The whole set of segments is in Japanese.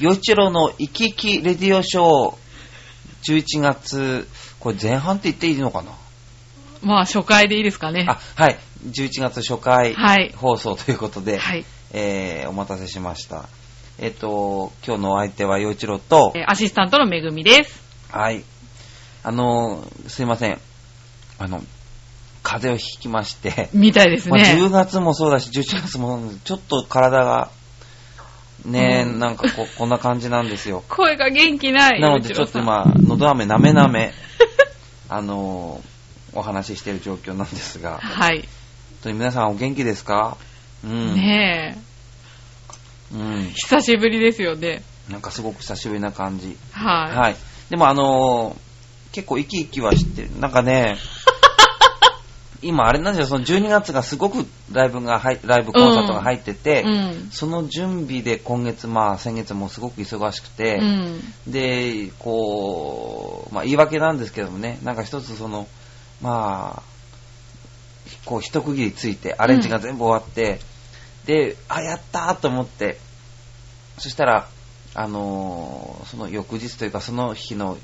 洋一郎の生き生きレディオショー、11月、これ前半って言っていいのかな？まあ、初回でいいですかね。あ、はい。11月初回はい放送ということで、はい。えー、お待たせしました。えっ、と、今日のお相手は洋一郎と、えーアシスタントのめぐみです。はい。あのー、すいません。あの、風邪をひきまして、みたいですまあ、10ね。月もそうだし、11月もちょっと体が、ねえ、うんなんかここんな感じなんですよ。声が元気ない。なのでちょっと今、のど飴なめなめ、あのー、お話ししている状況なんですが、本はい。当に皆さんお元気ですか？うん。ねえ。うん。久しぶりですよね。なんかすごく久しぶりな感じ。はい。はい。でもあのー、結構生き生きはしてる。なんかね、今あれなんですよ、その12月がすごくライブが入、ライブコンサートが入ってて、うん。その準備で今月、まあ先月もすごく忙しくて、うん。で、こう、まあ言い訳なんですけどもね、なんか一つその、まあ、こう一区切りついて、アレンジが全部終わって、で、あ、やったーと思って、そしたら、あのーその翌日というかその日の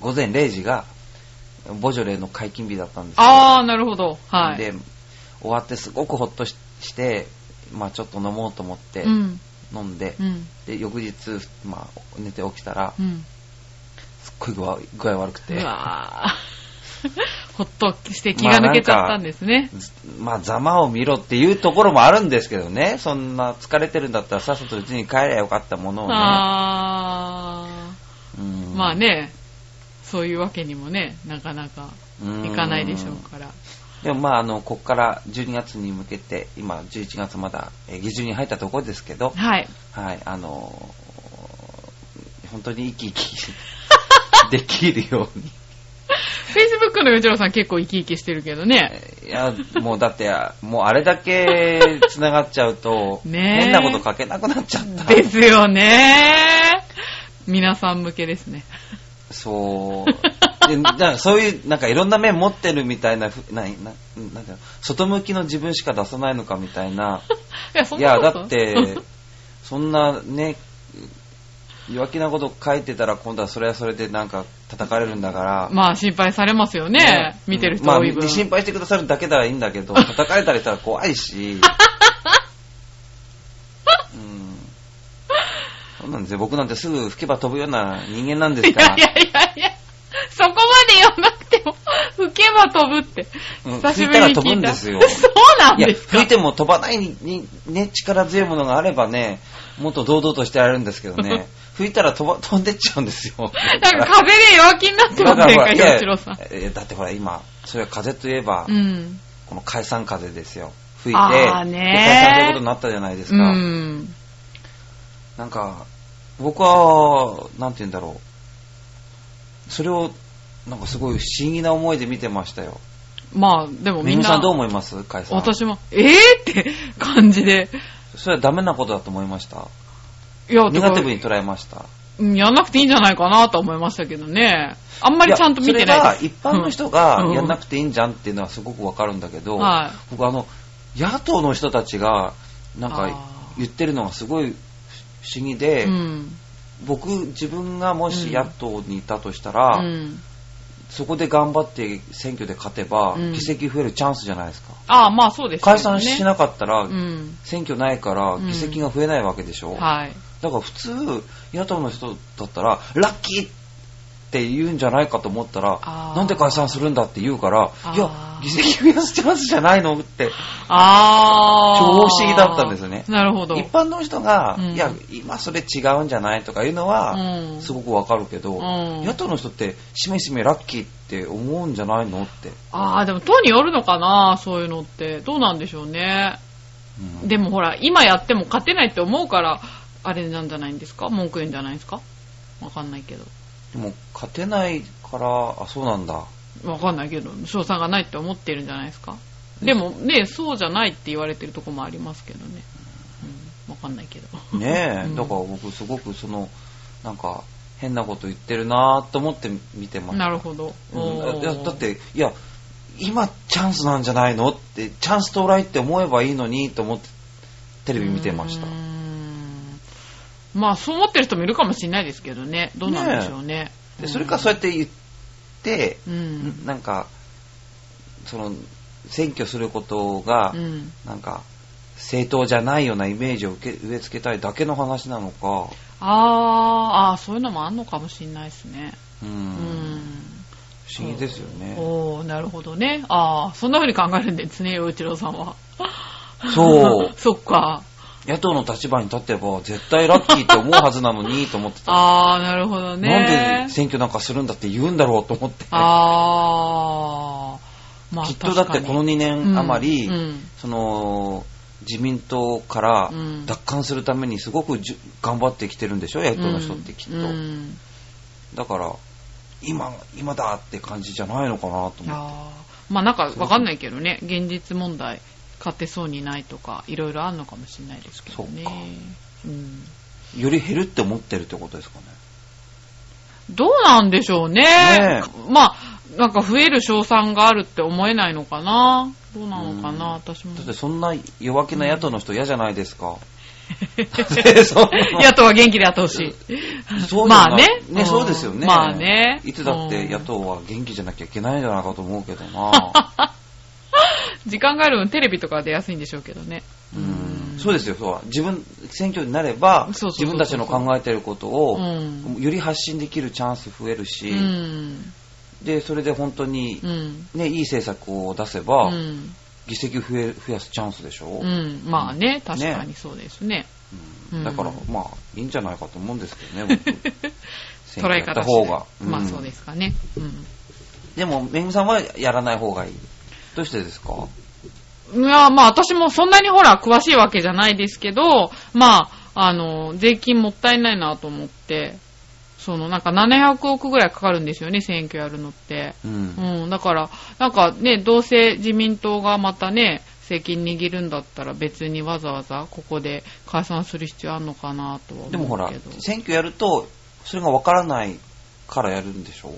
午前0時が、ボジョレーの解禁日だったんですよ。あー、なるほど。はい。で、終わってすごくほっとしして、まあちょっと飲もうと思ってうん。飲んで、うん。で、翌日、まあ寝て起きたら、うん。すっごい具合具合悪くうて、ほっ として気が抜けちゃったんですね。ずまあざまを見ろっていうところもあるんですけどね、そんな疲れてるんだったらさっさとうちに帰りゃよかったものをね。あうんー。まあね、そういうわけにもね、なかなかうんいかないでしょうから。でもまああの、こっから12月に向けて、今11月まだえー下旬に入ったところですけど、はい。はい、あのー本当に生き生き できるように。Facebook のよちろさん結構生き生きしてるけどね。いや、もうだって、もうあれだけ繋がっちゃうと、ねえ変なこと書けなくなっちゃった。ですよね。皆さん向けですね。そう。でなんかそういう、なんかいろんな面持ってるみたいなふ、な、な、なんか、外向きの自分しか出さないのかみたいな。いや、そんいや、だって、そんなね、弱気なこと書いてたら今度はそれはそれでなんか叩かれるんだから。まあ心配されますよね。見てる人多い分。まあ、心配してくださるだけならいいんだけど、叩かれたりしたら怖いし。うん。そうなんですよ。僕なんてすぐ吹けば飛ぶような人間なんですか？ら。いやいやいやいや、そこまで言わなくても、吹けば飛ぶって。うん久しぶりに聞いた。吹いたら飛ぶんですよ そうなんですか？吹いても飛ばないに、にね、力強いものがあればね、もっと堂々としてられるんですけどね、吹いたら飛ば、飛んでっちゃうんですよ。なんか風で弱気になってませんか、いやよちろさん。だってほら今、それは風といえば、うん。この解散風ですよ。吹いて、ね解散ということになったじゃないですうか。ん。なんか、僕は、なんて言うんだろう。それを、なんかすごい不思議な思いで見てましたよ。まあ、でもみんな。さんどう思います？解散。私も、えぇ、って感じで。それはダメなことだと思いました？いや、ネガティブに。に捉えました？やんなくていいんじゃないかなと思いましたけどね。あんまりちゃんと見てないやそれです。が一般の人がうんやんなくていいんじゃんっていうのはすごくわかるんだけど、は僕あの、野党の人たちが、なんか言ってるのがすごい不思議で、うん。僕、自分がもしうん野党にいたとしたら、うん。そこで頑張って選挙で勝てば、うん議席増えるチャンスじゃないですか。ああ、まあそうですよね。解散しなかったら、うん。選挙ないからうん議席が増えないわけでしょ。はい。だから普通、野党の人だったら、ラッキーって言うんじゃないかと思ったらなんで解散するんだって言うからいや、議席増やすチャンスじゃないのって、ああ。超不思議だったんですよねなるほど。一般の人が、うんいや、今それ違うんじゃないとかいうのは、うんすごくわかるけど、うん野党の人って、しめしめラッキーって思うんじゃないのって。ああ、でも党によるのかな、そういうのって。どうなんでしょうね。うんでもほら、今やっても勝てないって思うから、あれなんじゃないんですか？文句言うんじゃないですか？わかんないけど。でも、勝てないから、あ、そうなんだ。わかんないけど、賞賛がないって思ってるんじゃないですかでもね、そうじゃないって言われてるとこもありますけどね。うん、わかんないけど。ねえ、うんだから僕すごくその、なんか、変なこと言ってるなーと思って見てます。なるほど。うんおーいやだって、いや、今チャンスなんじゃないのって、チャンス到来って思えばいいのにと思って、テレビ見てましたまあ、そう思ってる人もいるかもしれないですけどね。どうなんでしょうね。でそれかそうやって言って、うん。なんか、その、選挙することが、うん。なんか、正当じゃないようなイメージを受け植え付けたいだけの話なのか、あー、あーそういうのもあんのかもしれないですね。うん、うん。不思議ですよね。おー、なるほどね。あー、そんな風に考えるんですね、洋一郎さんは。そう そっか。野党の立場に立ってば絶対ラッキーって思うはずなのにと思ってた。あー、なるほどね。なんで選挙なんかするんだって言うんだろうと思って。あー。まあ、きっとだってこの2年余り、うんうん。その自民党からうん。奪還するためにすごくじゅ頑張ってきてるんでしょ？野党の人ってきっと、うん。だから今今だって感じじゃないのかなと思って。あー。まあなんかわかんないけどね、現実問題、勝てそうにないとか、いろいろあるのかもしれないですけどね。そうかうん、より減るって思ってるってことですかねどうなんでしょうね。ねまあ、なんか増える賞賛があるって思えないのかな。どうなのかな、私もだ。ってそんな弱気な野党の人嫌じゃないですか、野党は元気でやってほしい。そうまあねね、うんそうですよね。まあねいつだってうん野党は元気じゃなきゃいけないんじゃないかと思うけどな。時間がある分テレビとか出やすいんでしょうけどね。うんそうですよ、そう。自分、選挙になれば、自分たちの考えてることを、うんより発信できるチャンス増えるし、うん。で、それで本当にう、ん。ね、いい政策を出せば、うん。議席増え増やすチャンスでしょ、うん。まあね、確かにそうですね。うんうんだから、まあ、いいんじゃないかと思うんですけどね、捉え方方が。まあそうですすかね。うん。でも、めぐみさんはやらない方がいい。どうしてですか？いや、まあ私もそんなにほら詳しいわけじゃないですけど、まあ、あの、税金もったいないなと思って、そのなんか700億ぐらいかかるんですよね、選挙やるのって。うん。うん、だから、なんかね、どうせ自民党がまたね、責任握るんだったら別にわざわざここで解散する必要あるのかなとは思うけど。でもほら、選挙やると、それがわからないからやるんでしょ？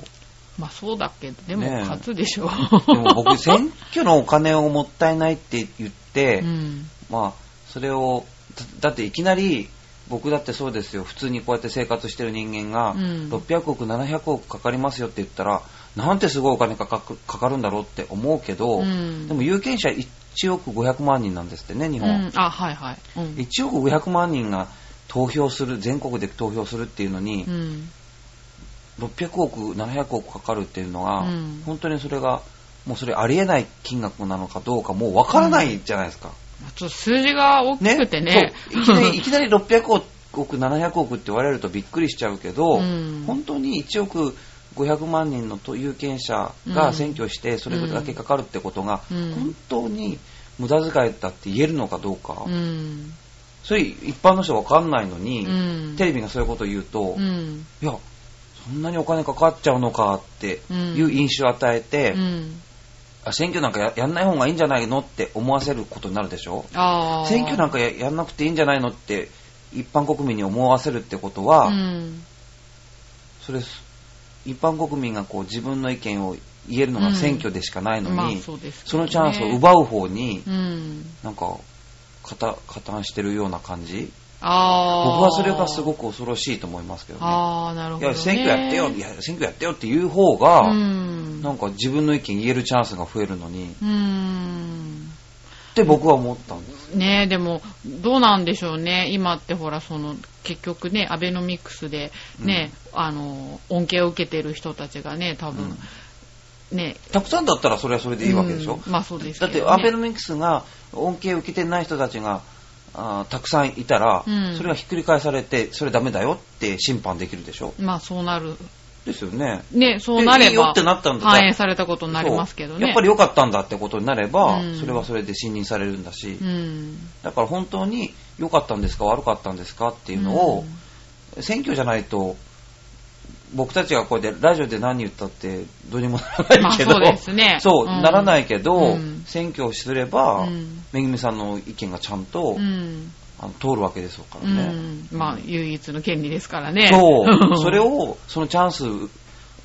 まあそうだけど、でもねえ勝つでしょ。でも僕、選挙のお金をもったいないって言って、うん。まあ、それを、だだっていきなり、僕だってそうですよ、普通にこうやって生活してる人間が、うん600億、700億かかりますよって言ったら、なんてすごいお金かかくかかるんだろうって思うけど、うんでも有権者1億500万人なんですってね、日本。うん、あ、はいはい。うん。1億500万人が投票する、全国で投票するっていうのに、うん。600億、700億かかるっていうのが、うん本当にそれが、もうそれありえない金額なのかどうかもうわからないじゃないですか。ちょっと数字が大きくてね。そういきなりいきなり600億、700億って言われるとびっくりしちゃうけど、うん本当に1億500万人の有権者がうん選挙してそれだけかかるってことが、うん本当に無駄遣いだって言えるのかどうか、うん。それ一般の人わかんないのに、うん。テレビがそういうことを言うと、いうん。や、そんなにお金かかっちゃうのかっていう印象を与えて、うん。あ選挙なんかややんない方がいいんじゃないのって思わせることになるでしょ？ああ。選挙なんかややんなくていいんじゃないのって一般国民に思わせるってことは、うん。それ一般国民がこう自分の意見を言えるのが選挙でしかないのに、まあそうですけそどねのチャンスを奪う方にうん。なんか加担してるような感じ？ああ。僕はそれがすごく恐ろしいと思いますけどね。ああ、なるほど、ね。いや、選挙やってよ、いや、選挙やってよっていう方が、うん。なんか自分の意見言えるチャンスが増えるのに、うん。って僕は思ったんです。ねえ、でも、どうなんでしょうね。今ってほら、その、結局ね、アベノミクスで、ね、あの、恩恵を受けてる人たちがね、多分、ね、たくさんだったらそれはそれでいいわけでしょ、うんまあそうですだって。アベノミクスが恩恵を受けてない人たちがあーたくさんいたら、うん。それがひっくり返されてそれダメだよって審判できるでしょ？まあそうなる。ですよね。ね、そうなればでいいよってなったんだ反映されたことになりますけどね。やっぱり良かったんだってことになれば、うん。それはそれで信任されるんだし、うん。だから本当に良かったんですか悪かったんですかっていうのを、選挙じゃないと僕たちがこうやってラジオで何言ったってどうにもならないけど、まあそうですねそううんならないけど、うん選挙をすれば、うんめぐみさんの意見がちゃんと、うん。あの通るわけですかうらね。ん。まあ、唯一の権利ですからね。そう、それを、そのチャンス、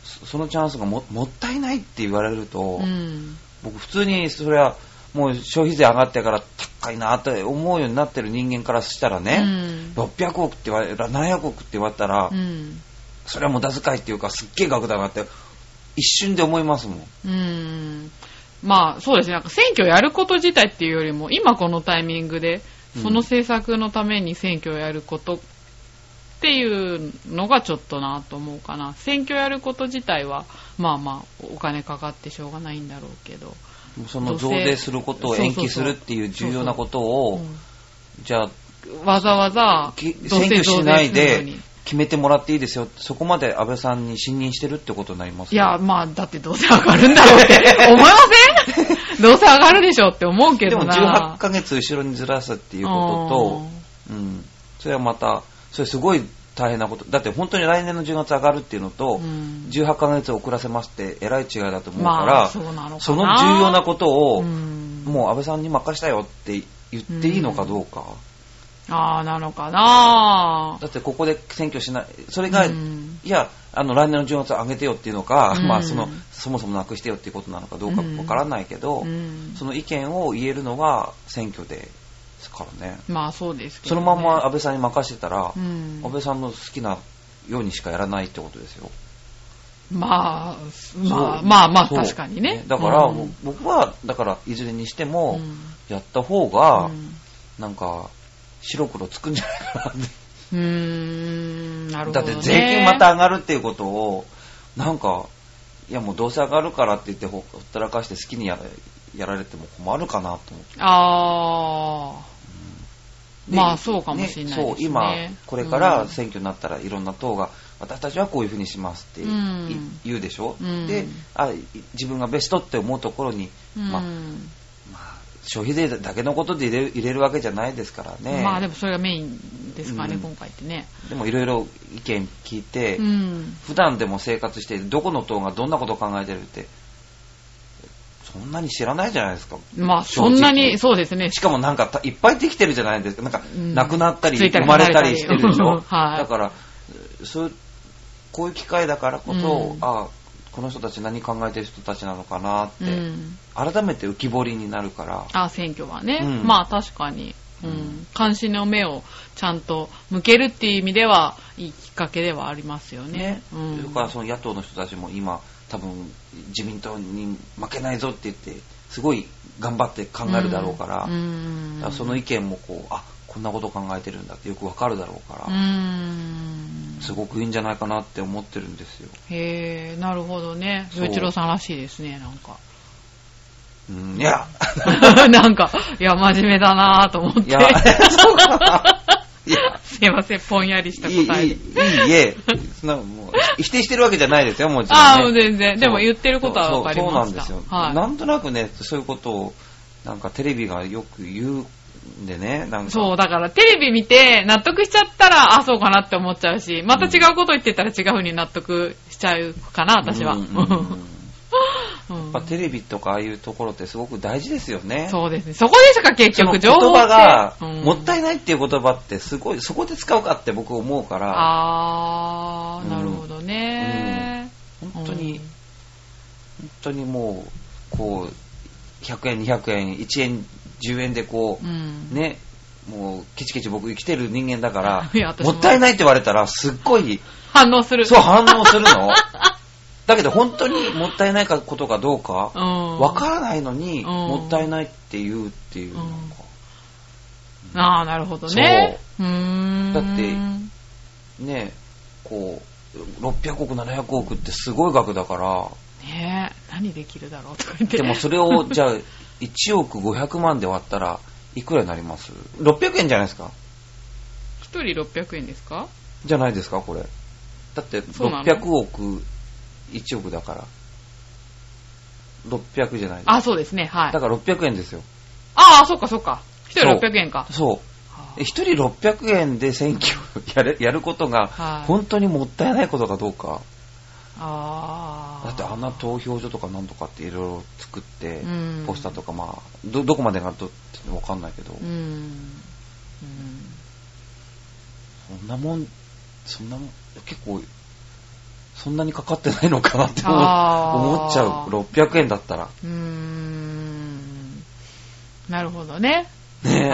そそのチャンスがももったいないって言われると、うん。僕普通にそれはもう消費税上がってから高いなって思うようになってる人間からしたらね、うん600億って言われ、700億って言われたら、うん。それは無駄遣いっていうか、すっげえ額だなって、一瞬で思いますもん。うん。まあ、そうですね。なんか選挙やること自体っていうよりも、今このタイミングで、その政策のために選挙をやることっていうのがちょっとなと思うかな。選挙やること自体は、まあまあ、お金かかってしょうがないんだろうけど。その増税することを延期するっていう重要なことを、うんじゃあ、わざわざ選挙しないでに決めてもらっていいですよ。そこまで安倍さんに信任してるってことになりますいや、まあ、だってどうせ上がるんだろうって 思いません？どうせ上がるでしょって思うけでもどな。18ヶ月後ろにずらすっていうことと、うん、それはまた、それすごい大変なこと。だって本当に来年の10月上がるっていうのと、うん18ヶ月遅らせますってえらい違いだと思うから、まあ、その。その重要なことを、うんもう安倍さんに任したよって言っていいのかどうか。ああ、なのかな。だってここで選挙しない、それが、うん。いや、あの来年の10月上げてよっていうのか、うん。まあその、そもそもなくしてよっていうことなのかどうかわからないけど、うん。その意見を言えるのは選挙ですからね。まあそうですけそど、ね。のまま安倍さんに任せてたら、うん。安倍さんの好きなようにしかやらないってことですよ。まあ、まあ、まあまあ、確かにね。だから、僕は、だから、いずれにしても、うん。やった方が、うん。なんか、白黒つくんじゃないかなって。うーん、なるほど、ね。だって税金また上がるっていうことを、なんか、いやもうどうせ上がるからって言ってほほったらかして好きにやらやられても困るかなと思って。ああ。でまあそうかもしれないですねそう、今、これから選挙になったらいろんな党が、私たちはこういうふうにしますって言うでしょ、うんであ、い自分がベストって思うところに、まあ、消費税だけのことで入れる入れるわけじゃないですからね。まあでもそれがメインですかね、うん。今回ってね。でもいろいろ意見聞いて、うん。普段でも生活してどこの党がどんなことを考えてるってそんなに知らないじゃないですか。まあそんなに、そうですね。しかもなんかたいっぱいできてるじゃないですか。なんかうん。亡くなったり生まれたりしてるでしょ、はい。だからそうこういう機会だからこそ、うん。あこの人たち何考えてる人たちなのかなって、うん。改めて浮き彫りになるからあ、選挙はね。うんまあ確かに。うん。監視の目をちゃんと向けるっていう意味では、いいきっかけではありますよね。ね、うん。それからその野党の人たちも今多分自民党に負けないぞって言ってすごい頑張って考えるだろうから,、うん。その意見もこうあこんなこと考えてるんだってよくわかるだろうから、うん。すごくいいんじゃないかなって思ってるんですよ、へえ、なるほどね。そ一郎さんらしいですね、なんか。うん、いや なんか、いや、真面目だなぁと思って。いやそうかいやすいません、ぽんやりしたいいいいい答えで。いえそんなもう否定してるわけじゃないですよもちろん、ね、ああ、もう全然。でも言ってることはわかりました。そうそうなんですよ、はい。なんとなくねそういうことをなんかテレビがよく言うんでねなんかそう、だからテレビ見て納得しちゃったら、あ、そうかなって思っちゃうし、また違うこと言ってたら違う風に納得しちゃうかな、私は。うんうんうんうん やっぱテレビとかああいうところってすごく大事ですよね。そうですね。そこでしか結局情報言葉が、うんもったいないっていう言葉ってすごい、そこで使うかって僕思うから、あー、うんなるほどね。本当に、うん本当にもう、こう、100円、200円、1円、10円でこう、うん。ね、もう、ケチケチ僕生きてる人間だから ももったいないって言われたら、すっごい、反応する。そう反応するの。だけど本当にもったいないことかどうか、うん。わからないのに、んもったいないって言うっていう、なんかああ、なるほどね。うーん。だってね、こう、600億、700億ってすごい額だから、ねえ、何できるだろうとか言って。でもそれを、じゃあ、1億500万で割ったら、いくらになります ?600 円じゃないですか一人600円ですか？じゃないですか、これ。だって、そうなの？600億、1億だから。600じゃないですか。あ、そうですね、はい。だから600円ですよ。ああ、そっかそっか。一人600円か。そう。は1人600円で選挙をやるやることがはい本当にもったいないことかどうか。だってあんな投票所とかなんとかっていろいろ作ってうん、ポスターとかまあ、ど、どこまでがどってわかんないけどう、ん。うん。そんなもん、そんなもん、結構、そんなにかかってないのかなって思っちゃう。600円だったら。うーん。なるほどね。ね。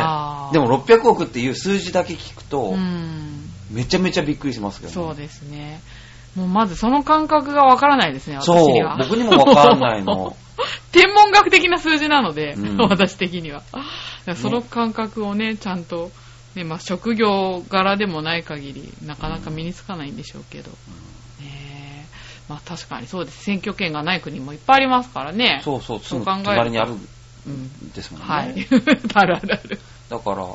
でも600億っていう数字だけ聞くと、うん。めちゃめちゃびっくりしますけどね。そうですね。もうまずその感覚がわからないですね、私そうには。僕にもわかんないの。天文学的な数字なので、うん 私的には。だからその感覚をね、ちゃんと、ね、まあ職業柄でもない限り、なかなか身につかないんでしょうけど。ねえまあ確かにそうです。選挙権がない国もいっぱいありますからね。そうそう、そう考えると隣にあるうん。んですもんね。はい。あるあるある。だから、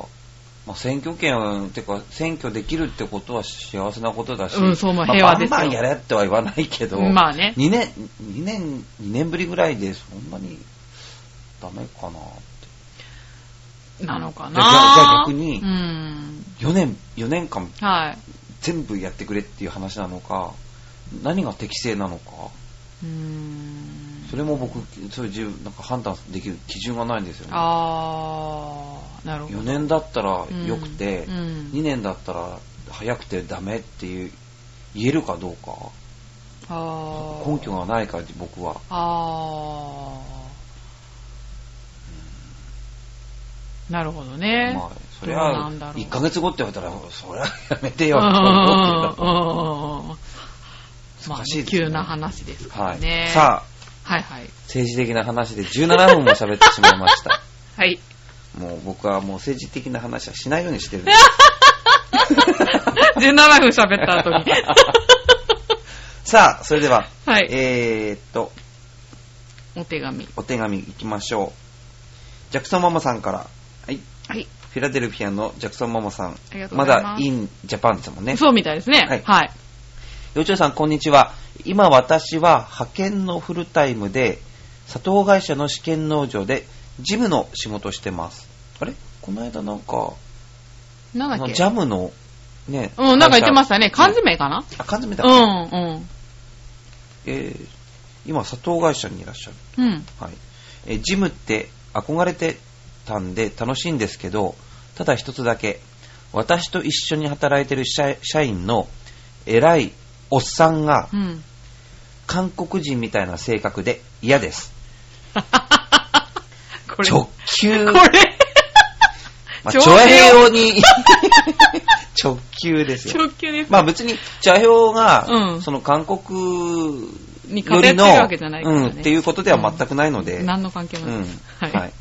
まあ、選挙権っていうか、選挙できるってことは幸せなことだし、うんそうもうまあ平和ですよバンバンやれっては言わないけど、まあね。2年、2年、2年ぶりぐらいでそんなにダメかなって。なのかなじゃあ逆にうん。4年、4年間はい。全部やってくれっていう話なのか、何が適正なのか、うーん。それも僕、そういう自由、なんか判断できる基準がないんですよね。あー、なるほど。4年だったら良くて、うんうん2年だったら早くてダメっていう言えるかどうかあー根拠がないから僕はあー。なるほどね。まあそれはなんだろう1ヶ月後って言われたらそれはやめてようんと思ってたうんうんうんまあ 難しいですね急な話ですからはいね。さあはいはい。政治的な話で17分も喋ってしまいました はい。もう僕はもう政治的な話はしないようにしてるんで す17分喋った後に。さあそれでは、はい。えーっとお手紙。お手紙いきましょうジャクソンママさんからはいはい。フィラデルフィアのジャクソンママさんありがとうまございます。だインジャパンですもんねそうみたいですね。はいはい。幼稚園さん、こんにちは。今、私は派遣のフルタイムで、砂糖会社の試験農場で、事務の仕事をしてます。あれ？この間なんか、なんだっけ？ジャムの、ね。うん、なんか言ってましたね。缶ね詰かな？あ、缶詰だ。うん、うん。えー今、砂糖会社にいらっしゃる。うん。はい。えージムって憧れてたんで楽しいんですけど、ただ一つだけ、私と一緒に働いてる社社員の偉いおっさんが、うん。韓国人みたいな性格で嫌です。これ。直球。これ。まあ、長チョアヘ編ヨに 直球ですよ。直球です。まあ別に、チョアヘヨが、うんその韓国によりの、偏ってるわけじゃないからねうん、っていうことでは全くないので、何の関係もない。うん。はい。はい。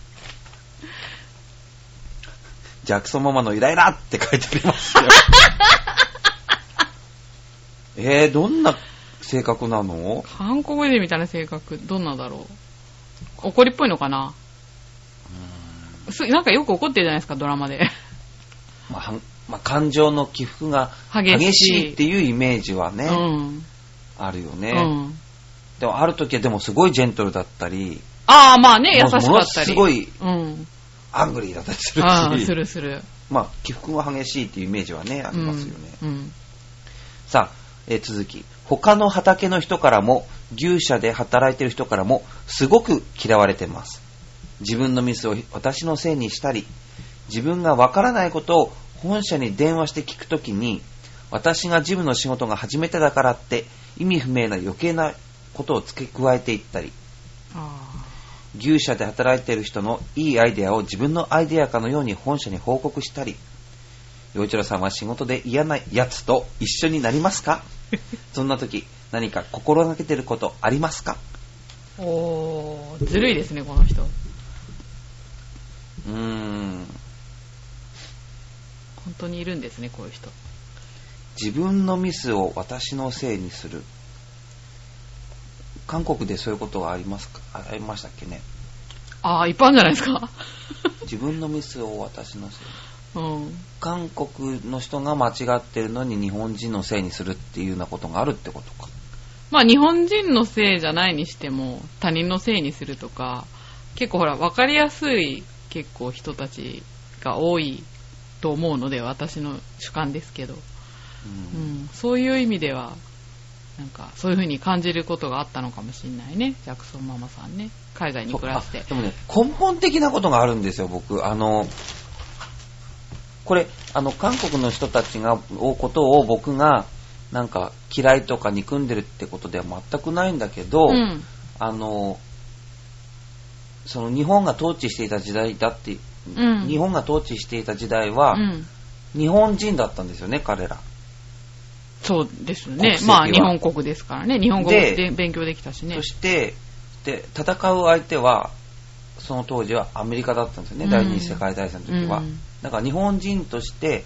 ジャクソンママのイライラって書いてありますよ。えー、どんな性格なの？韓国人みたいな性格、どんなだろう？怒りっぽいのかな？すなんかよく怒ってるじゃないですか、ドラマで。まあ、まあ、感情の起伏が激しいっていうイメージはね、うん。あるよね。うん。でもある時はでもすごいジェントルだったり、ああ、まあね、優しかったり。すごいうん。アングリーだったりするああ、し、するする。まあ起伏が激しいっていうイメージはね、ありますよね。うん。うん。さあ、えー続き。他の畑の人からも、牛舎で働いてる人からも、すごく嫌われてます。自分のミスを私のせいにしたり、自分がわからないことを本社に電話して聞くときに、私が事務の仕事が初めてだからって、意味不明な余計なことを付け加えていったり、あ牛舎で働いている人のいいアイデアを自分のアイデアかのように本社に報告したり、洋一郎さんは仕事で嫌なやつと一緒になりますか？そんな時、何か心がけてることありますか？あ。おー、ずるいですね、この人。うーん、本当にいるんですね、こういう人。自分のミスを私のせいにする。韓国でそういうことはありますか？あありましたっけね？ああ、いっぱいあるんじゃないですか。自分のミスを私のせいに。うん。韓国の人が間違ってるのに日本人のせいにするっていうようなことがあるってことか。まあ日本人のせいじゃないにしても他人のせいにするとか結構ほら分かりやすい結構人たちが多いと思うので私の主観ですけど、ううんん、そういう意味ではなんかそういう風に感じることがあったのかもしれないねジャクソンママさんね海外に暮らしてあでもね、根本的なことがあるんですよ、僕。あの、これ、あの、韓国の人たちが、おことを僕が、なんか、嫌いとか憎んでるってことでは全くないんだけど、うんあの、その日本が統治していた時代だって、うん。日本が統治していた時代は、うん。日本人だったんですよね、彼ら。そうです国ね。まあ、日本国ですからね。日本語でで勉強できたしねそ。してで、戦う相手は、その当時はアメリカだったんですよね、うん第二次世界大戦の時は。うんだから日本人として、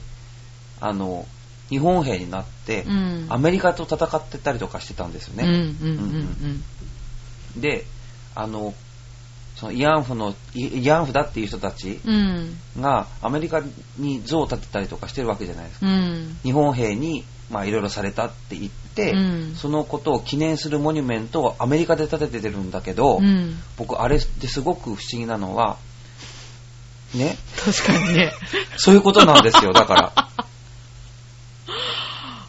あの、日本兵になって、うん。アメリカと戦ってたりとかしてたんですよね。うん、で、あの、その慰安婦の、い慰安婦だっていう人たち。がアメリカに像を建てたりとかしてるわけじゃないですか。うん。日本兵に、まあいろいろされたって言って、うんそのことを記念するモニュメントをアメリカで建ててるんだけど、うん。僕あれですごく不思議なのは、ね、確かにね。そういうことなんですよ、だから。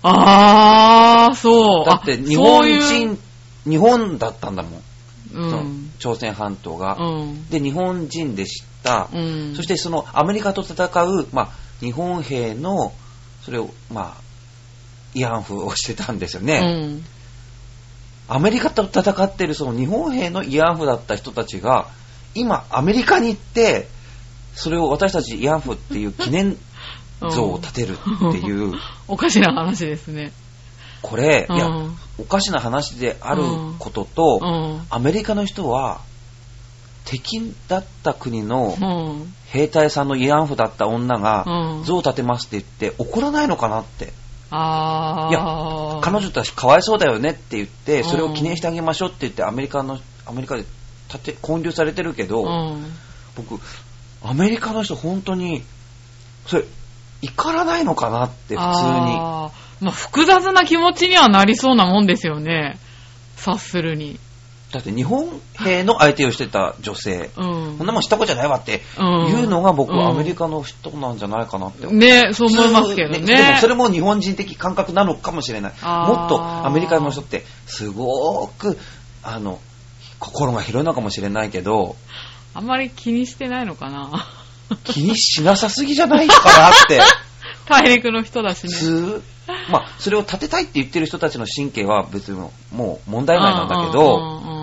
あー、そう。だってあ日本人、日本だったんだもん、うそのん。朝鮮半島が。うん。で、日本人でした。うん。そしてそのアメリカと戦う、まあ、日本兵の、それを、まあ、慰安婦をしてたんですよね。うん。アメリカと戦ってるその日本兵の慰安婦だった人たちが、今、アメリカに行って、それを私たち慰安婦っていう記念像を建てるっていう、おかしな話ですね。これ、いやうん、おかしな話であることと、うん。アメリカの人は、敵だった国のうん。兵隊さんの慰安婦だった女が、うん。像を建てますって言って怒らないのかなって。いや彼女たちかわいそうだよねって言って、それを記念してあげましょうって言って、アメリカの、アメリカで建て、建立されてるけど、うん。僕、アメリカの人本当に、それ、怒らないのかなって、普通に。あーまあ、複雑な気持ちにはなりそうなもんですよね。察するに。だって日本兵の相手をしてた女性、うん。こんなもんしたことじゃないわってうんいうのが僕、うんアメリカの人なんじゃないかなって。ねそう思いますけどね。普通でもそれも日本人的感覚なのかもしれない。もっとアメリカの人ってすごく、あの、心が広いのかもしれないけど、あんまり気にしてないのかな。気にしなさすぎじゃないかなって。大陸の人だし普ね。通、まあ、それを立てたいって言ってる人たちの神経は別にもう問題外なんだけど、うん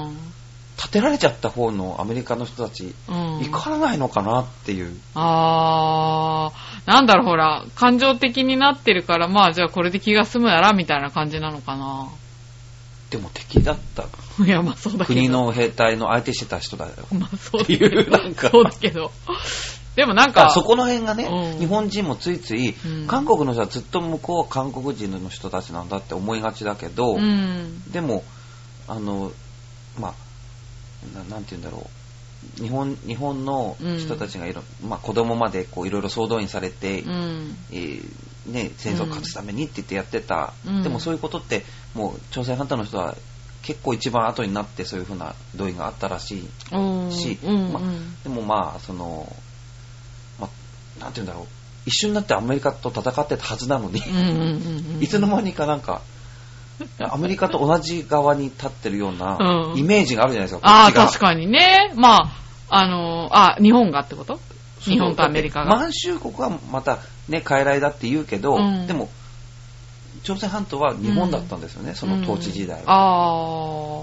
立てられちゃった方のアメリカの人たち、うんうん。怒らないのかなっていう。あー、なんだろう、ほら、感情的になってるから、まあ、じゃあこれで気が済むやら、みたいな感じなのかな。でも敵だったいや、まあそうだけど。国。の兵隊の相手してた人だよ。まあそうだけど。いう、なんか。そうだけど。でもなんか、そこの辺がね、うん日本人もついつい、うん韓国の人はずっと向こうは韓国人の人たちなんだって思いがちだけど、うん。でも、あの、まあ、ななんて言うんだろう。日本日本の人たちがいろ、まあ、子供までこういろいろ総動員されて、うん。えーね、戦争を勝つためにって言ってやってた、うんでもそういうことってもう朝鮮半島の人は結構一番後になってそういうふうな動員があったらしいうん。し、うん。まあうんでもまあその、まあ、なんて言うんだろう一瞬になってアメリカと戦ってたはずなのに、うんうんうんうん。いつの間にかなんかアメリカと同じ側に立ってるようなうんイメージがあるじゃないですか、ああ、こっちが確かにね。まあ、あの、あ、日本がってこと？日本とアメリカが。満州国はまたね傀儡だって言うけど、うんでも朝鮮半島は日本だったんですよね、その統治時代は、あ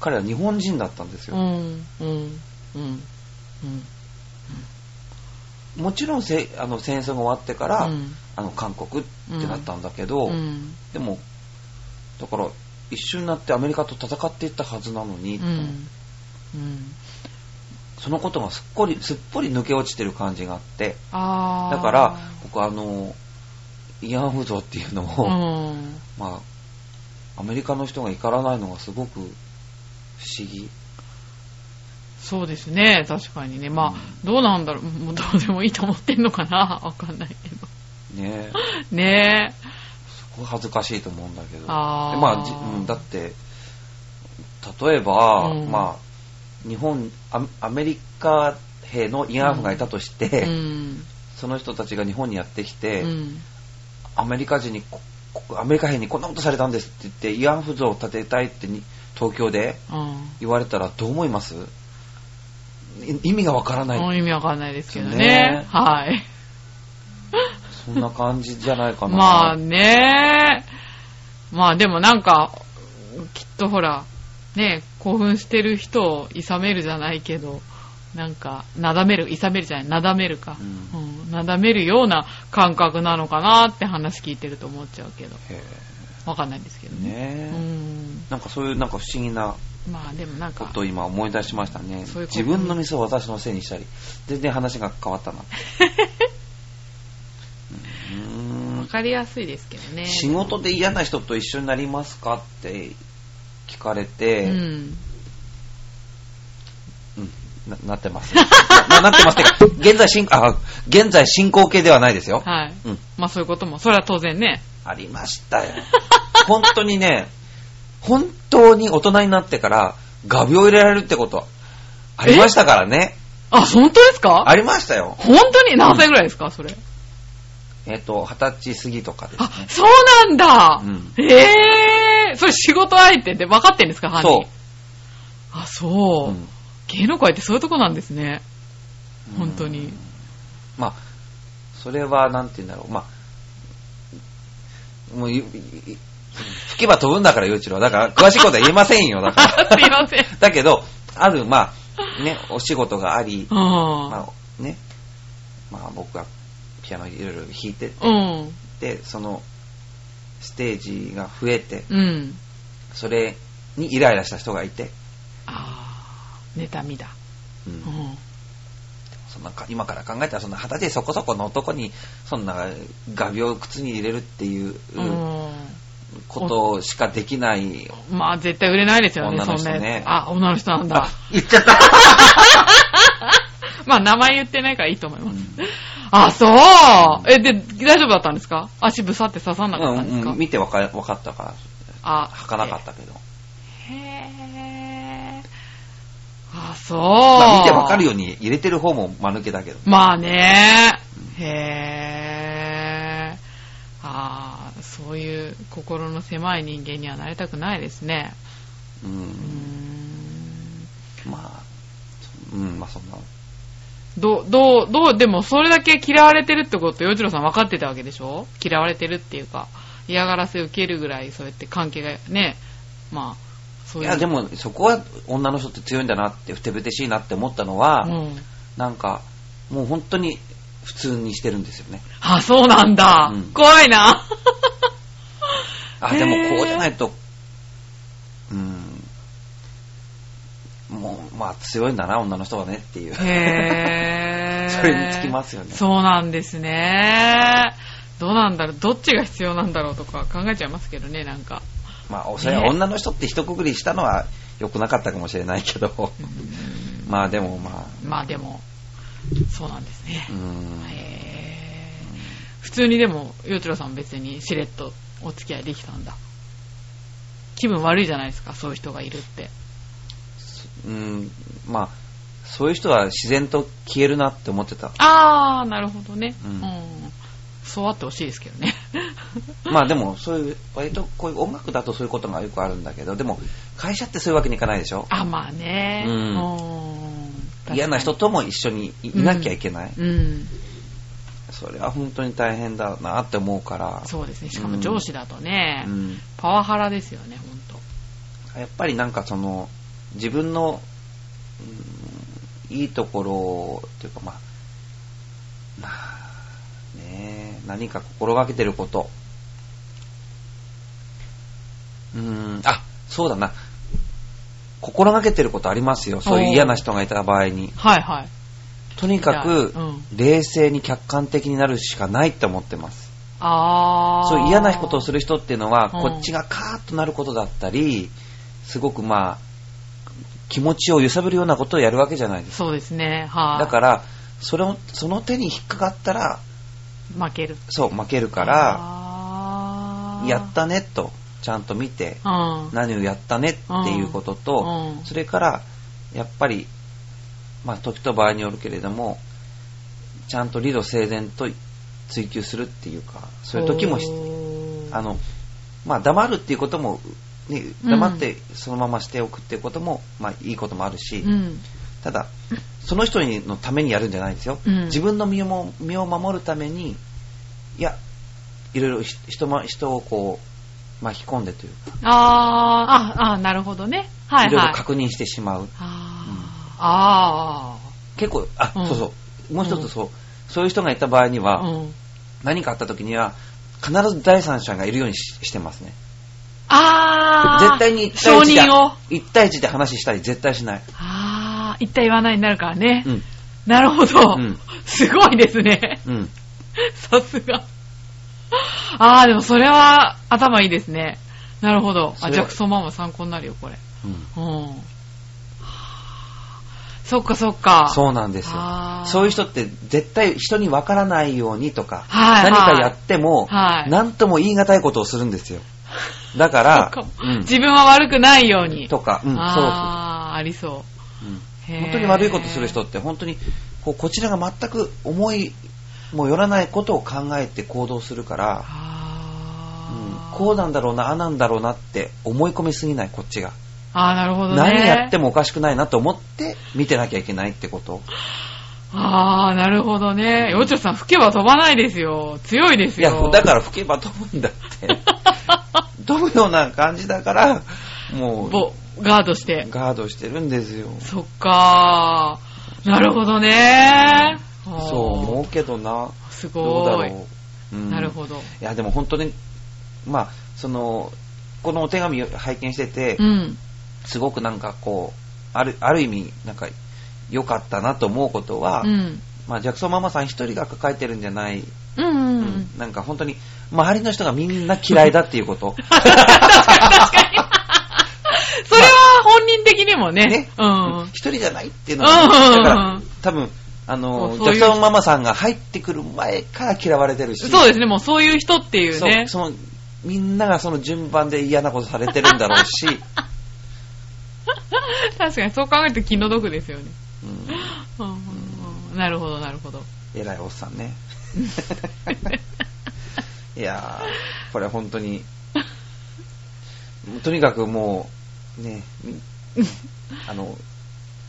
彼は日本人だったんですよ、ん。うん。うん。うん。もちろんせあの戦争が終わってから、うんあの韓国ってなったんだけど、うん。でもだから一瞬になってアメリカと戦っていったはずなのに、うん。うん。そのことがすっぽりすっぽり抜け落ちてる感じがあって。だから僕あの慰安婦像っていうのうを、ん。まあアメリカの人が怒らないのがすごく不思議そうですね。確かにね。まあ、どうなんだろう。もうどうでもいいと思ってんのかな わかんないけど。ね ねえ。すごい恥ずかしいと思うんだけどまあじうん、だって例えば、うんまあ日本アアメリカ兵の慰安婦がいたとして、うん。その人たちが日本にやってきて、うん。アメリカ人にアメリカ兵にこんなことされたんですって言って慰安婦像を建てたいってに東京でうん。言われたらどう思います？い意味がわからない、もう意味わかんないですけどね。ねはい。そんな感じじゃないかな まあね。まあでもなんか、きっとほら、ね、興奮してる人を諌めるじゃないけど、なんか、なだめる、いさめるじゃない、なだめるか。ううん。なだめるような感覚なのかなって話聞いてると思っちゃうけど。へわかんないですけどね。えねえ、うん。なんかそういうなんか不思議なまあでもなんか、ことを今思い出しましたね。そういう自分のミスを私のせいにしたり、全然話が変わったな。わかりやすいですけどね。仕事で嫌な人と一緒になりますかって聞かれて、うん。うんななってます。ななってますってか、現在進、あ、現在進行形ではないですよ。はい。うん。まあそういうことも、それは当然ね。ありましたよ。本当にね、本当に大人になってから、画鋲入れられるってこと、ありましたからね。あ、本当ですか？ありましたよ。本当に何歳ぐらいですか、それ？えっ、と、二十歳過ぎとかですあね、。そうなんだ、うんええー、それ仕事相手って分かってんですか、犯人？そう。あ、そう、うん芸能界ってそういうとこなんですね。本当に。まあ、それは、なんて言うんだろう。まあ、もう、いい吹けば飛ぶんだから、ゆうちろ。だから、詳しいことは言えませんよ。だかすいません。ら。だけど、ある、まあ、ね、お仕事があり、うん。まあ、ね、まあ、僕がピアノいろいろ弾いてうん。て、その、ステージが増えて、うん。それにイライラした人がいて、あー、妬みだ。うんうん。そんなか今から考えたら、そんな二十歳そこそこの男に、そんな画鋲を靴に入れるっていううん。ことしかできない。まあ絶対売れないですよね、女の人ねつ。あ、女の人なんだあ。、言っちゃった。まあ名前言ってないからいいと思います。うんあ、そうえ、で、大丈夫だったんですか？足ぶさって刺さんなかったんですか、うんうん見てわかわかったから、あ、履かなかったけど。へー。あ、そう。まあ見てわかるように入れてる方も間抜けだけど。まあね。へー。あー、そういう心の狭い人間にはなりたくないですね。う。うーん。まあ、うん、まあそんな。どう、どう、どう、でもそれだけ嫌われてるってこと、洋次郎さん分かってたわけでしょ？嫌われてるっていうか、嫌がらせ受けるぐらいそうやって関係がね、まあ、そういう。いや、でもそこは女の人って強いんだなって、ふてぶてしいなって思ったのは、うん。なんか、もう本当に普通にしてるんですよね。あ、そうなんだ。うん怖いな。あ、でもこうじゃないと、うん、もう、まあ強いんだな、女の人はねっていう。へー。それにつきますよねそうなんですね。どうなんだろう、どっちが必要なんだろうとか考えちゃいますけどね、なんか。まあ、それは女の人って一括りしたのは良くなかったかもしれないけど、まあでもままあでも、そうなんですね普通にでも、洋一郎さん別にしれっとお付き合いできたんだ。気分悪いじゃないですか、そういう人がいるって。うん、まあ、そういう人は自然と消えるなって思ってた。あー、なるほどね。ううんん。そうあってほしいですけどね。まあでも、そういう、割とこういう音楽だとそういうことがよくあるんだけど、でも、会社ってそういうわけにいかないでしょ？あ、まあね。うんうん嫌な人とも一緒にいいなきゃいけない。うん。それは本当に大変だなって思うから、そうですね。しかも上司だとね、うん、パワハラですよね、ほんと。やっぱりなんかその、自分の、うんいいところっていうかまあ、まあ、ねえ何か心がけてること。うーん、あ、そうだな。心がけてることありますよ。そういう嫌な人がいた場合に。はいはい。とにかくうん、冷静に客観的になるしかないって思ってます。あー。そういう嫌なことをする人っていうのは、うんこっちがカーッとなることだったり、すごくまあ、気持ちを揺さぶるようなことをやるわけじゃないですか。そうですね。はい。だから、それを、その手に引っかかったら、負ける。そう、負けるから、やったねと、ちゃんと見て、うん。何をやったねっていうことと、うんそれから、やっぱり、まあ、時と場合によるけれども、ちゃんと理路整然と追求するっていうか、そういう時もあの、まあ、黙るっていうことも、ね、うん黙ってそのまましておくっていうことも、まあ、いいこともあるし、うん。ただ、その人のためにやるんじゃないんですよ。うん自分の身をも身を守るために、いや、いろいろひ人ま人をこう、巻き込んでというか、あー、あ、あ、なるほどね。はいいろいはい。ろ確認してしまう。あー、あ結構、あ、うんそうそう。もう一つそう、そういう人がいた場合には、うん。何かあった時には、必ず第三者がいるようにししてますね。あー。絶対に1対1で、承認を。1対1で話したり絶対しない。あー、言った言わないになるからね。うん。なるほど、うんすごいですね。うん。さすが。あー、でもそれは頭いいですね。なるほど。あ、ジャクソンママ参考になるよ、これ。うん。うん。そっかそっか。そうなんですよそういう人って絶対人に分からないようにとか、はいはい何かやっても、はい何とも言い難いことをするんですよ。だか そらうん自分は悪くないように。とか、うん、あー、ありそう。そう、うん本当に悪いことする人って本当にこうこちらが全く思いもよらないことを考えて行動するから、うん。こうなんだろうな、ああなんだろうなって思い込みすぎない、こっちが。あー、なるほどね。何やってもおかしくないなと思って見てなきゃいけないってこと？あー、なるほどね。よちょさん、吹けば飛ばないですよ。強いですいや、よ。だから吹けば飛ぶんだって。飛ぶような感じだから、もぼガードしてう、。ガードしてるんですよ。そっかー。なるほどねそう思うけどな。すどうだごい。ろう。うんなるほど。いや、でも本当に、まあ、その、このお手紙を拝見してて、うん。すごくなんかこう、ある、ある意味、なんか、良かったなと思うことは、うん。まあ、ジャクソンママさん一人が抱えてるんじゃない、うんうんう。うんなんか本当に、周りの人がみんな嫌いだっていうこと。確かに。それは本人的にもね。ねうん。一人じゃないっていうのは、うんうんうんだから、多分、あの、ジャクソンママさんが入ってくる前から嫌われてるし、そうですね、もうそういう人っていうね。その、みんながその順番で嫌なことされてるんだろうし、確かにそう考えると気の毒ですよね。うんうんなるほど、なるほど。偉いおっさんね。いやー、これ本当に、とにかくもう、ね、み あの、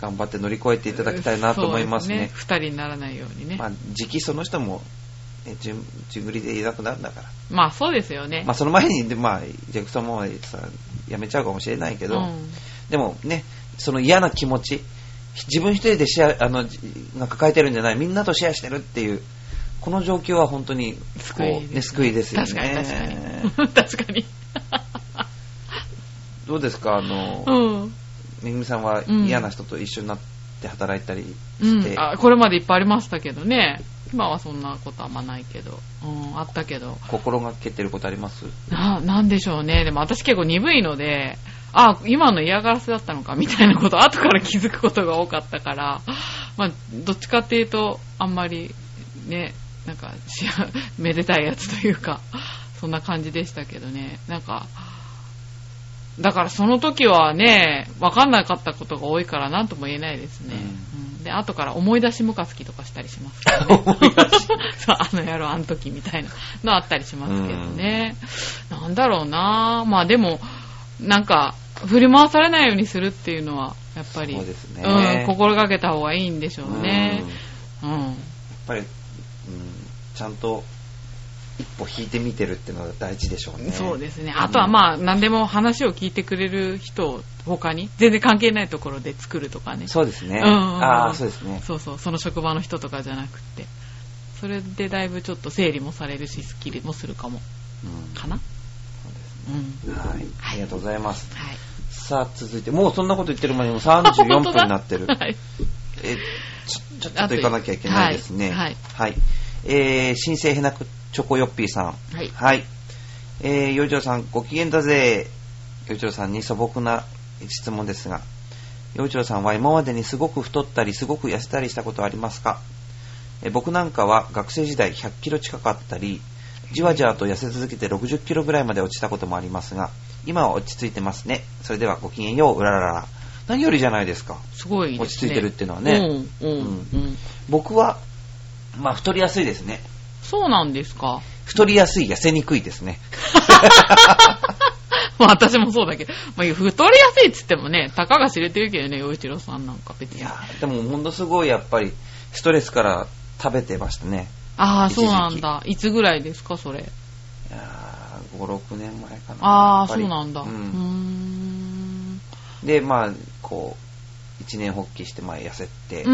頑張って乗り越えていただきたいなと思いますね。二人にならないようにね。まあ、時期その人も、ね、順順繰りでいなくなるんだから。まあそうですよね。まあ、その前に、でまあ、ジェクソンもさ、辞めちゃうかもしれないけど、うんでもね、その嫌な気持ち、自分一人でシェア、あの、じが抱えてるんじゃない、みんなとシェアしてるっていう、この状況は本当に、こ救いねね、救いですよね。確かに確かに。確かに。どうですか、あの、うん。めぐみさんはうん嫌な人と一緒になって働いたりうして、ん、あこれまでいっぱいありましたけどね。今はそんなことあんまないけど。うん、あったけど。心がけてることあります？な、なんでしょうね。でも私結構鈍いので、あ、今の嫌がらせだったのかみたいなこと、後から気づくことが多かったから、まあ、どっちかっていうと、あんまり、ね、なんか、めでたいやつというか、そんな感じでしたけどね。なんか、だからその時はね、わかんなかったことが多いから何とも言えないですね。うんで、後から思い出しムカつきとかしたりしますけどね。そう、あの野郎、あの時みたいなのあったりしますけどね。なんだろうなまあでも、なんか、振り回されないようにするっていうのは、やっぱり、そうですねうん、心がけた方がいいんでしょうねうん。やっうん。ぱり、うん、ちゃんと一歩引いてみてるっていうのが大事でしょうね。そうですね。あとはまあ、何でも話を聞いてくれる人を他に、全然関係ないところで作るとかね。そうですね。うんああ、そうですね。そうそう、その職場の人とかじゃなくって。それでだいぶちょっと整理もされるし、スッキリもするかも。うんかなうん。はい。ありがとうございます。はい。さあ、続いて、もうそんなこと言ってる前にもう34分 になってる。はい。え、ちょ、ちょっと行かなきゃいけないですね。はいはい。えー、新生ヘナクチョコヨッピーさん。はいはい。えー、よいちょうさん、ご機嫌だぜ。よいちょうさんに素朴な質問ですが、よいちょうさんは今までにすごく太ったり、すごく痩せたりしたことはありますか？えー僕なんかは学生時代100キロ近かったり、じわじわと痩せ続けて60キロぐらいまで落ちたこともありますが、今は落ち着いてますね。それではごきげんよう、うららら。何よりじゃないですか。すごいね。落ち着いてるっていうのはねうん、うん、うん。僕は、まあ太りやすいですね。そうなんですか？太りやすい、痩せにくいですね。まあ私もそうだけど、まあ太りやすいっつってもね、たかが知れてるけどね、洋一郎さんなんか別に。いやーでもものすごいやっぱり、ストレスから食べてましたね。ああ、そうなんだ。いつぐらいですか、それ？いやー5、6年前かな。ああ、そうなんだ。うん。で、まあ、こう、一年発起して、まあ、痩せて、う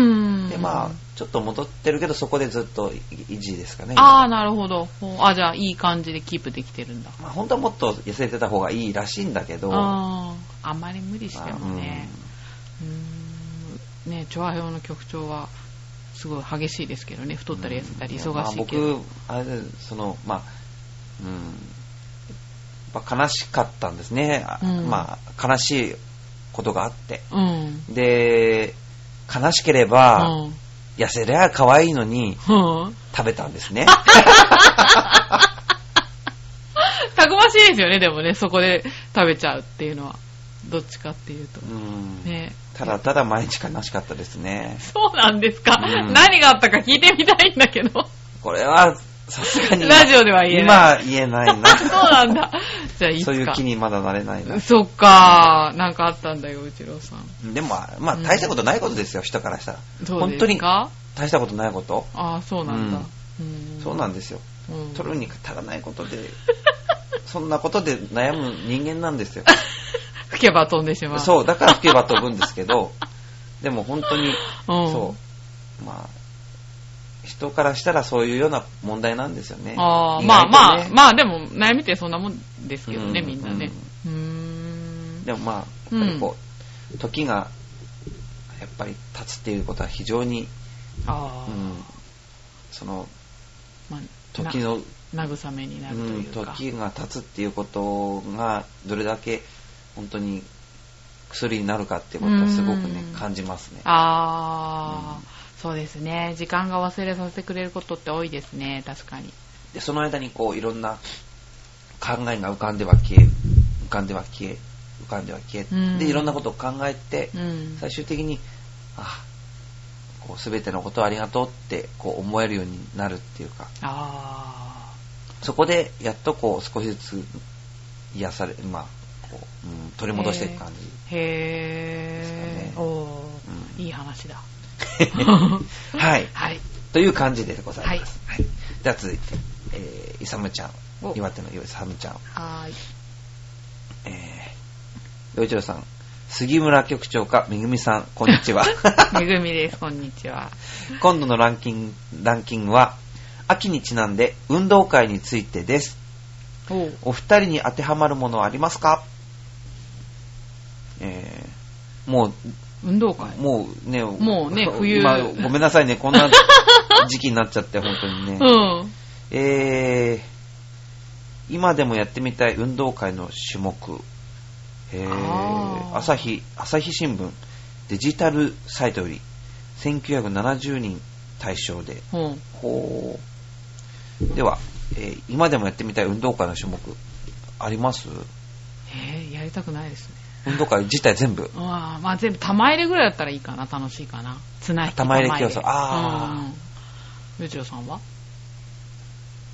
ん。で、まあ、ちょっと戻ってるけど、そこでずっと維持ですかね。ああ、なるほど。あ、じゃあ、いい感じでキープできてるんだ。まあ、本当はもっと痩せてた方がいいらしいんだけど、ああ、まり無理してまあもね。うーん。ね、チョアヘオの局長は、すごい激しいですけどね。太ったり痩せたり忙しいけど。まあ、僕、あれで、その、まあ、うん、やっぱ悲しかったんですね。あうんまあ、悲しいことがあって。うん。で、悲しければ、うん。痩せりゃ可愛いのにうん。食べたんですね。たくましいですよね、でもね、そこで食べちゃうっていうのは。どっちかっていうと。うんねただただ毎日悲しかったですね。そうなんですか、うん何があったか聞いてみたいんだけど。これは、さすがに。ラジオでは言えない。今言えないな。そうなんだ。じゃあ、いつか。そういう気にまだなれないな。そっかなんかあったんだよ、内郎さん。でも、まあ、大したことないことですよ、人からしたら。本当に大したことないこと。ああ、そうなんだ。そうなんでですよ。取るに足らないことで、そんなことで悩む人間なんですよ。吹けば飛んでしまう。そう、だから吹けば飛ぶんですけど、でも本当に、うん。そう、まあ、人からしたらそういうような問題なんですよね。ああ、意まあまあ、まあでも悩みってそんなもんですけどね、うんみんなね。うーん。でもまあ、やっぱりこう、時が、やっぱり経つっていうことは非常に、ああ、うん、その、まあ、時の、な慰めになるとうん、いうか。時が経つっていうことが、どれだけ本当に薬になるかっていうことはすごくねうん、感じますね。ああ、うんそうですね。時間が忘れさせてくれることって多いですね、確かに。で、その間にこう、いろんな考えが浮かんでは消え、浮かんでは消え、浮かんでは消え、うんで、いろんなことを考えて、うん。最終的に、あ、こう、すべてのことをありがとうって、こう、思えるようになるっていうか、あそこで、やっとこう、少しずつ癒され、まあ、こう、うん、取り戻していく感あ。へですかねー。おーうんいい話だ。じ。はい。はい。という感じでございます。はい。では続いて、えー、イサムちゃんお。岩手のイサムちゃん。はーい。えー、洋一郎さん。杉村局長か、めぐみさん、こんにちは。めぐみです、こんにちは。今度のランキング、ランキングは、秋にちなんで運動会についてです。おうお二人に当てはまるものはありますか？えー、も運動会う、もうね、もうね 冬今、ごめんなさいね、こんな時期になっちゃって、本当にね。うん。えー、今でもやってみたい運動会の種目。えー朝日、朝日新聞デジタルサイトより1970人対象で、うん。ほう。では、えー今でもやってみたい運動会の種目、あります？えー、やりたくないですね。運動会自体全部。あーまあ全部玉入れぐらいだったらいいかな、楽しいかな。綱引き玉入れ競争あーうん。ゆうちろさんは？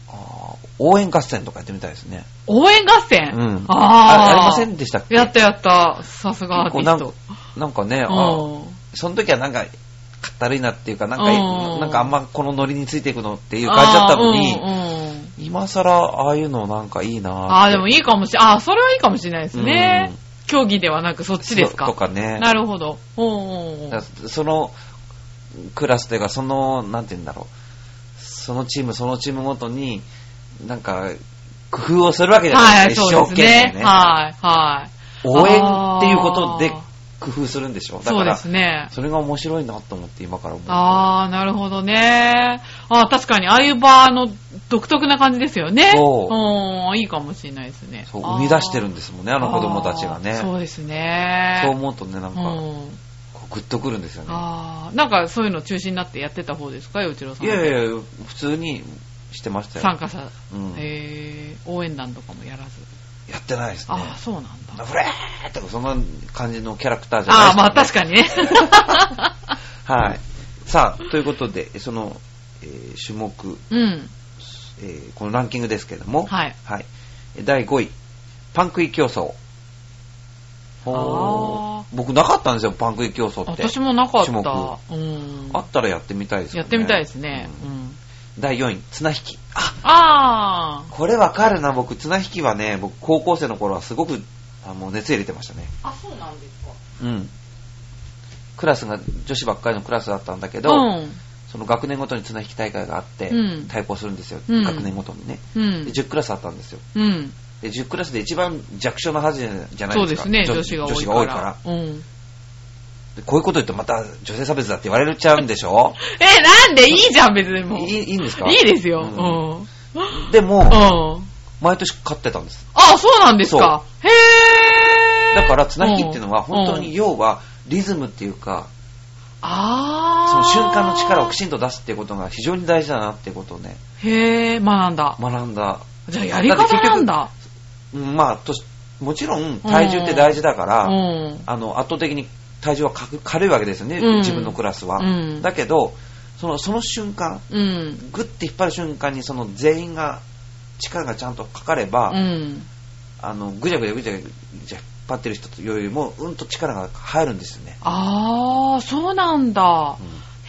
あー応援合戦とかやってみたいですね。応援合戦？うん。ああ。やりませんでしたっけ？やったやった。さすがアーティスト。なんかね、あうんその時はなんか、かったるいなっていうか、なんか、うんなんかあんまこのノリについていくのっていう感じだったのに、あーうんうん今更ああいうのなんかいいなああ、でもいいかもしれない。ああ、それはいいかもしれないですね。競技ではなくそっちですか？とかね。なるほど。おそのクラスというか、その、なんて言うんだろう。そのチーム、そのチームごとに、なんか、工夫をするわけじゃないはい、ですか、そうです一生懸命ね。はい、はい。応援っていうことで工夫するんでしょだそうでから、すね。それが面白いなと思って今から思う。ああ、なるほどね。ああ、確かに、ああいう場の独特な感じですよね。そううん、いいかもしれないですね。そう、生み出してるんですもんね、あの子供たちがね。そうですね。そう思うとね、なんか、グッとくるんですよね。ああ、なんかそういうの中心になってやってた方ですか、よちろさん。いやいやいや、普通にしてましたよ。参加者。うんえー、応援団とかもやらず。やってないですね。ああ、そうなんだ。フレーとかそんな感じのキャラクターじゃないああ、まあ確かにね。はい。さあ、ということで、その、えー種目、うん。えーこのランキングですけれども、はい。はい。第5位、パン食い競争。僕なかったんですよ、パン食い競争って。私もなかった。種目うん。あったらやってみたいですよね。やってみたいですね。ううんん。第4位、綱引き。あ、あこれわかるな、僕、綱引きはね、僕、高校生の頃はすごく、あもう熱入れてましたね。あ。あ、そうなんですか。うん。クラスが女子ばっかりのクラスだったんだけうど、ん。その学年ごとに綱引き大会があって、うん対抗するんですよ、うん学年ごとにね。うんで。10クラスあったんですよ。うん。で10クラスで一番弱小なはずじゃないですか。そうですね、女女子が多い女子から。が多いから。うん。でこういうこと言ってまた女性差別だって言われちゃうんでしょ？え、なんで？いいじゃん、別にもう。いいいいんですか？いいですよ。ううんん。でも、うん。毎年勝ってたんです。あ、そうなんですか？へー。だから綱引きっていうのはうん本当に要はリズムっていうか、あー。その瞬間の力をきちんと出すっていうことが非常に大事だなっていうことをね、へー、学んだ。学んだ。じゃあやり方なんだ。うんまあ、としもちろん体重って大事だから、うん。あの圧倒的に体重は軽軽いわけですよね、うん自分のクラスは。うんだけど、そのその瞬間、うん。グッて引っ張る瞬間にその全員が力がちゃんとかかれば、うん。あのぐちゃぐちゃぐちゃぐちゃ引っ張ってる人よりもうんと力が入るんですよね。あー、そうなんだ。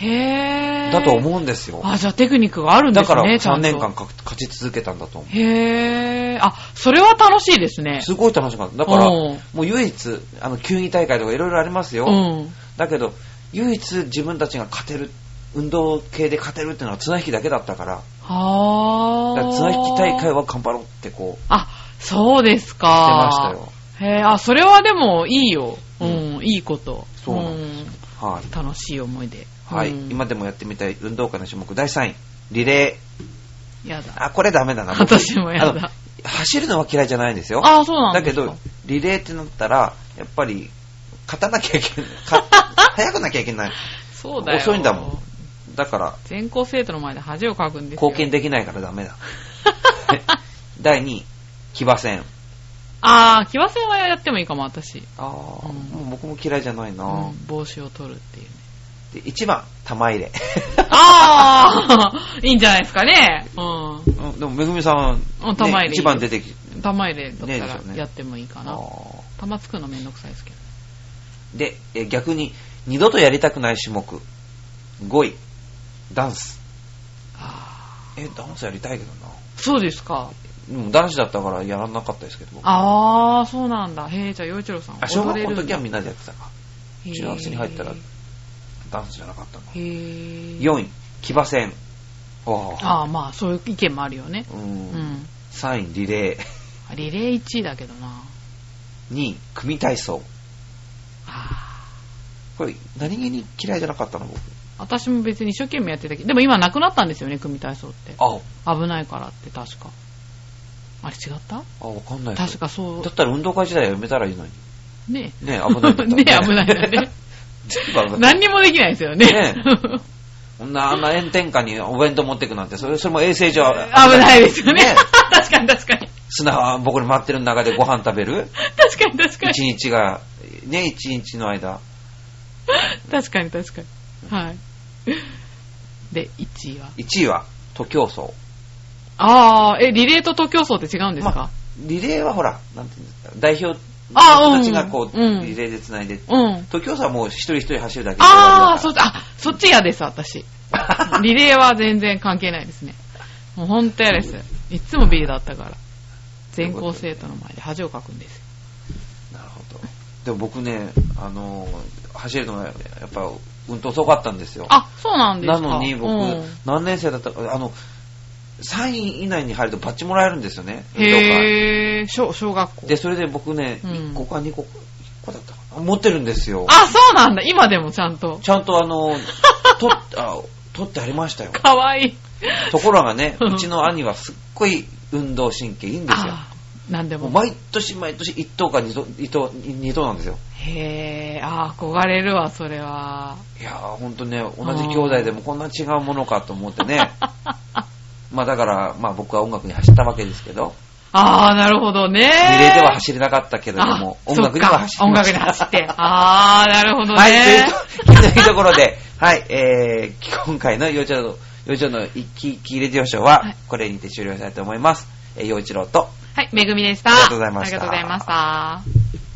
へー。だと思うんですよ。あ、じゃあテクニックがあるんですね。だから3ちゃんと年間か勝ち続けたんだと思う。へー。あ、それは楽しいですね。すごい楽しかった。だから、うんもう唯一、あの、球技大会とかいろいろありますよ。うん。だけど、唯一自分たちが勝てる、運動系で勝てるっていうのは綱引きだけだったから、はー。だから綱引き大会は頑張ろうってこう、あ、そうですか。してましたよ。へー、あ、それはでもいいよ。う、うんいいこと。そうなんですはい。ん楽しい思い出。はい、うん今でもやってみたい運動会の種目第3位、リレやだ。ー。あ、これダメだな。僕私もやだ走るのは嫌いじゃないんですよ。あ、そうなんだけど、リレーってなったら、やっぱり、勝たなきゃいけない。か早くなきゃいけない。そうだよ。遅いんだもん。だから、全校生徒の前で恥をかくんですよ。貢献できないからダメだ。第2位、騎馬戦。あー、騎馬戦はやってもいいかも、私。ああ、うんもう僕も嫌いじゃないな、うん、帽子を取るっていうね。で1番、玉入れ。あー、いいんじゃないですかね。うん。うんでも、めぐみさん、うん玉入れいい1番出てき玉入れだったらやってもいいかな。あ玉つくのめんどくさいですけど。ーで、え逆に、二度とやりたくない種目。5位、ダンス。あえ、ダンスやりたいけどな。ーそうですか。うん、男子だったからやらなかったですけど、僕あー、そうなんだ。へえ、じゃあ、洋一郎さんあ小学校の時は踊みんなでやってたか。中学生に入ったらダンスじゃなかったの。へー。4位、騎馬戦。あー、まあ、そういう意見もあるよね。う。うんん。3位、リレー。リレー1位だけどな。2位、組体操。あこれ、何気に嫌いじゃなかったの、僕？ー私も別に一生懸命やってたけど、でも今なくなったんですよね、組体操って。あ、危ないからって確か。あれ違った？あ、わかんない確かそうだ。ったら運動会時代はやめたらいいのに。ねね危ないんだったらね 危ないよね。何にもできないですよね。ね こんな、あんな炎天下にお弁当持ってくなんて、それ、それも衛生上危ないですよね。ね 確かに確かに。砂ぼこり回ってる中でご飯食べる？確かに確か一に。日が、ね、一日の間。確かに確かに。はい。で、1位は？1位は、徒競走。あー、え、リレーと徒競走って違うんですか、まあリレーはほら、なんていうんですか、代表あたちがこう、うんリレーで繋いで、うん。徒競走はもう一人一人走るだけであー、そ終っち、あ、そっち嫌です、私。リレーは全然関係ないですね。もうほんと嫌です。いつもビリだったから。全校生徒の前で恥をかくんですよ。なるほど。でも僕ね、あのー、走るのがやっぱ、うんと遅かったんですよ。あ、そうなんですか。なのに僕、うん何年生だったか、あの、3位以内に入るとバッジもらえるんですよね。運動会へー、小小学校。で、それで僕ね、うん1個か2個、1個だったかな。持ってるんですよ。あ、そうなんだ。今でもちゃんと。ちゃんとあの、取っあ取ってありましたよ。かわいい。ところがね、うちの兄はすっごい運動神経いいんですよ。なんでも。もう毎年毎年1等か2等 ,2 等 ,2 等なんですよ。へー、あー、憧れるわ、それは。いやー、ほんとね、同じ兄弟でもこんな違うものかと思ってね。まあだから、まあ僕は音楽に走ったわけですけど、あー、なるほどね。リレーでは走れなかったけれども、あ音楽には走そっか音楽。に走って。あー、なるほどね。はい、というと というところで、はい、えー、今回の幼稚園の、幼稚園の一気一気レディオショーははい、これにて終了したいと思います。えー、幼一郎と、はい、めぐみでした。ありがとうございましたありがとうございました。